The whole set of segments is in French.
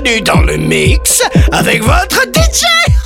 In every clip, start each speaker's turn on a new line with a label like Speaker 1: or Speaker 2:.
Speaker 1: bienvenue dans le mix avec votre DJ.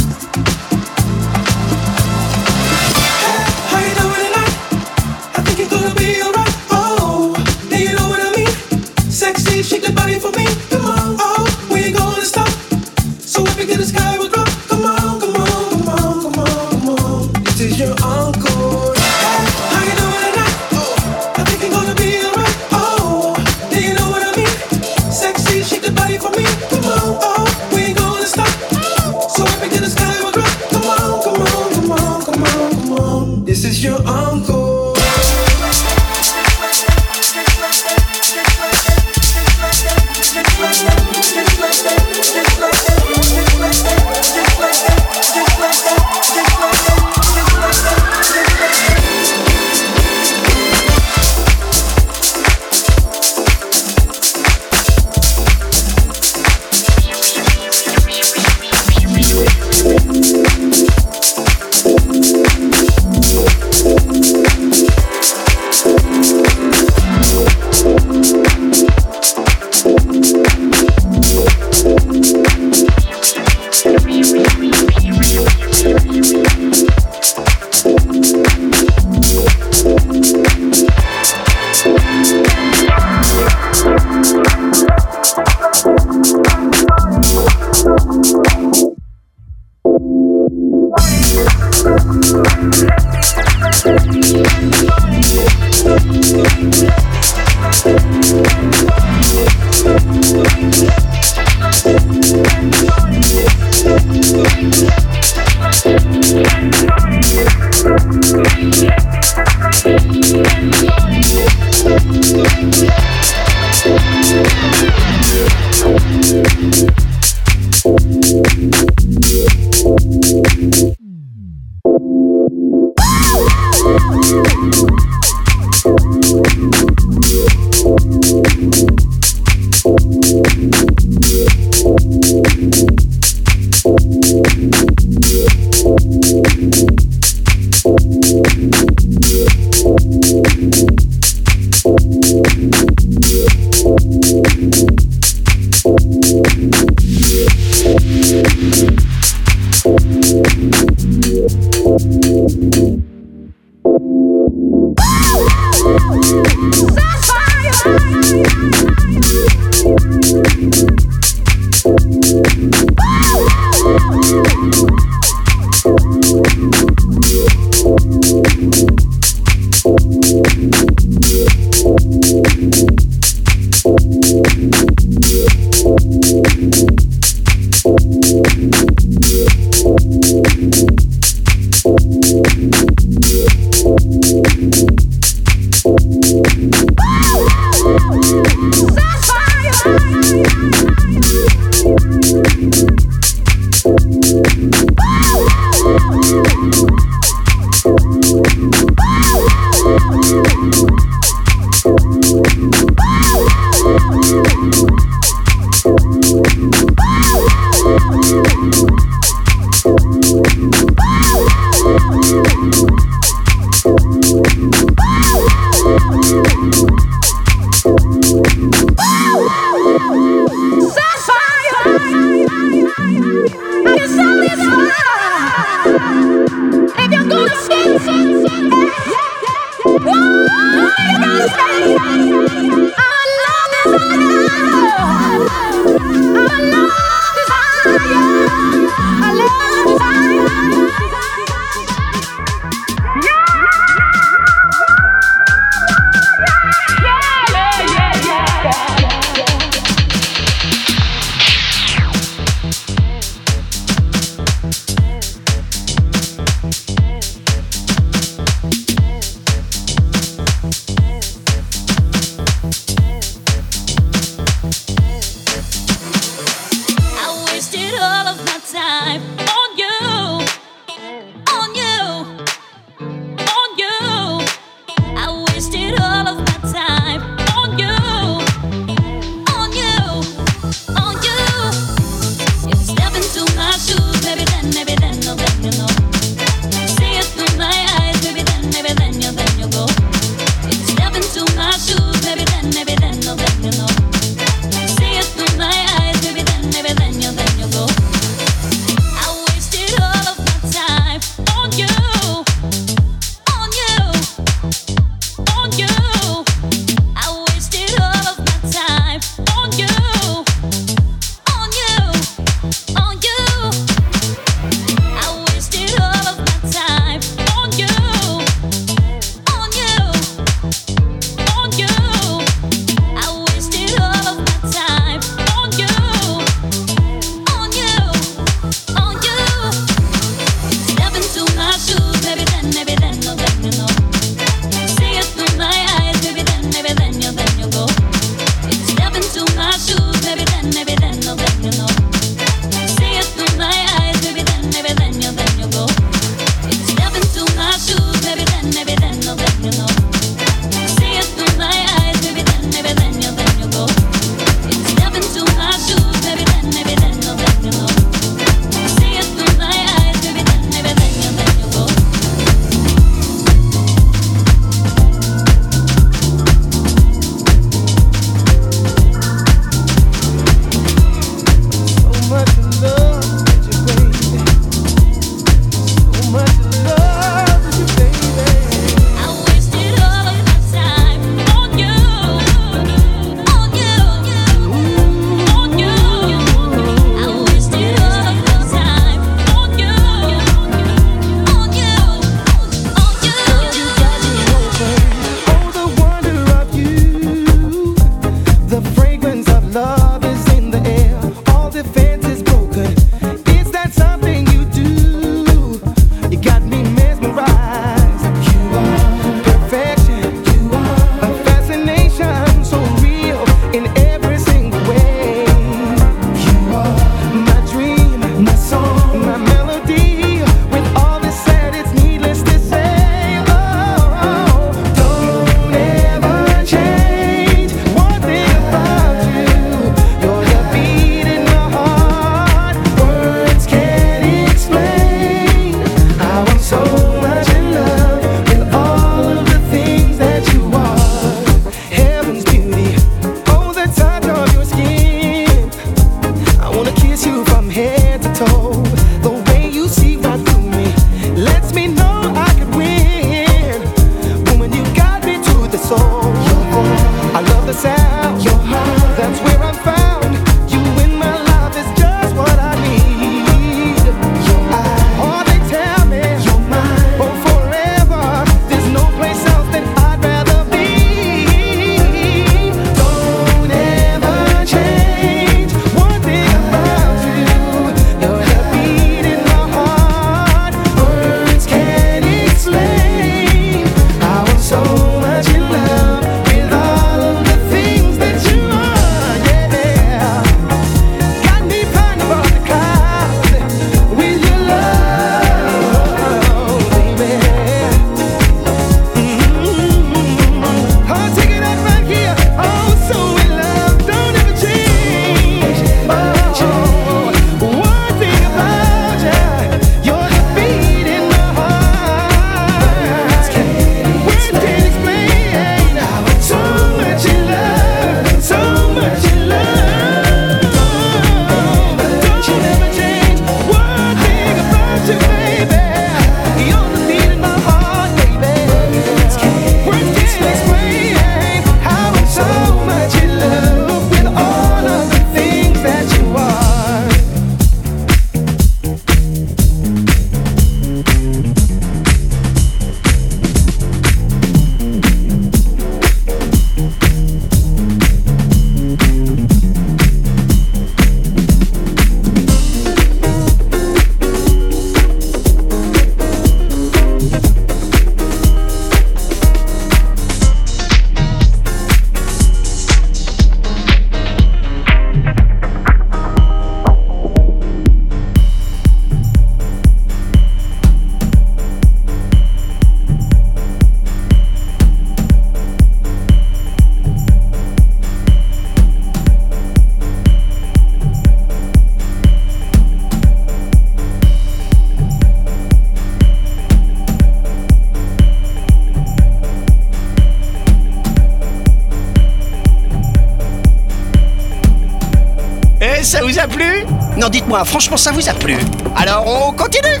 Speaker 2: Franchement, ça vous a plu. Alors, on continue.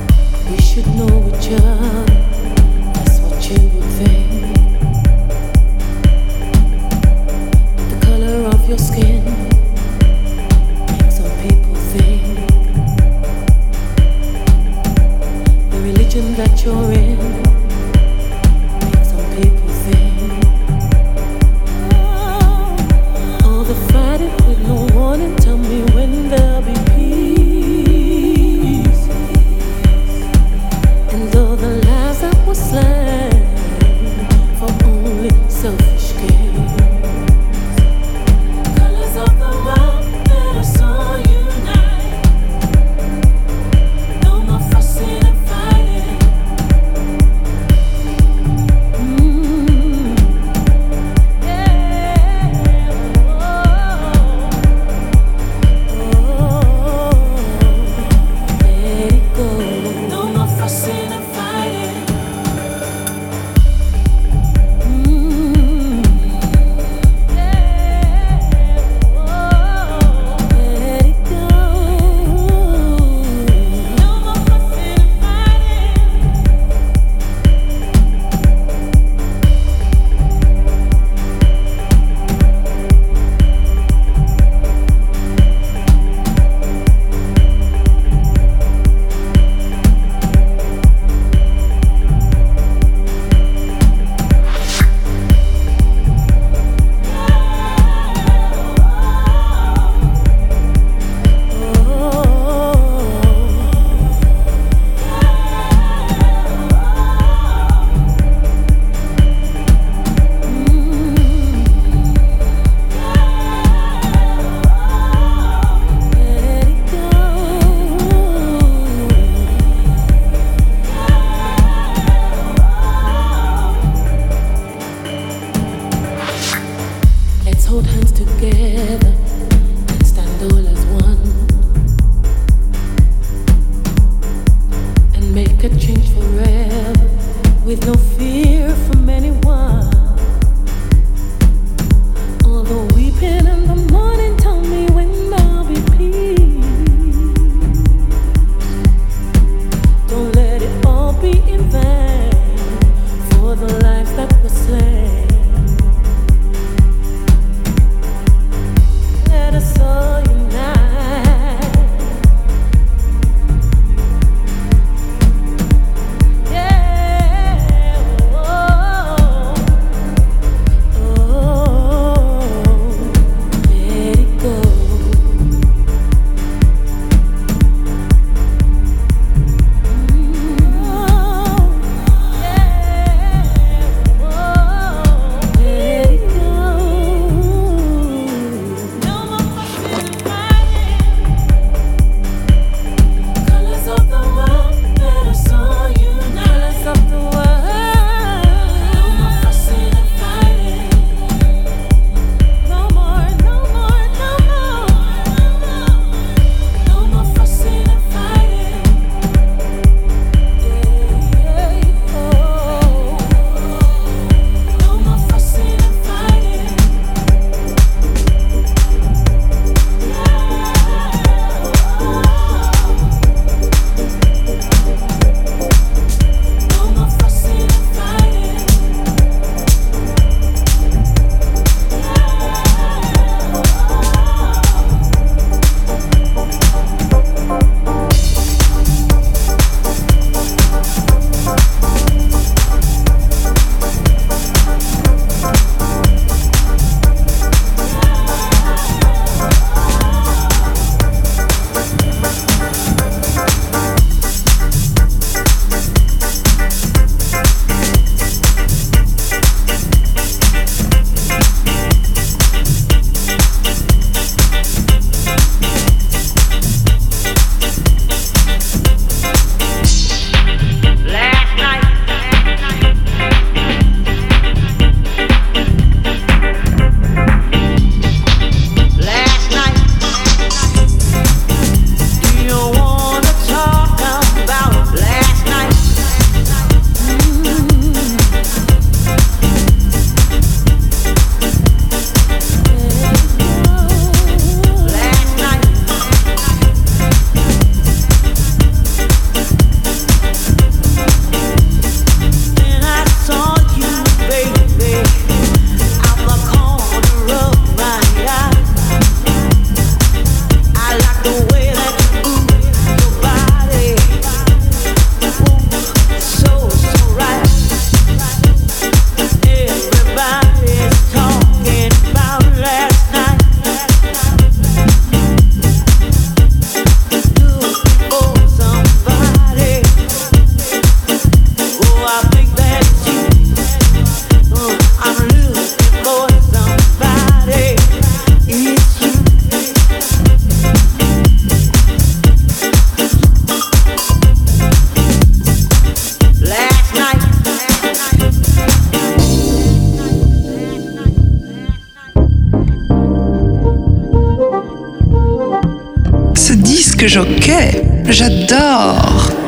Speaker 3: Disque jockey. J'adore.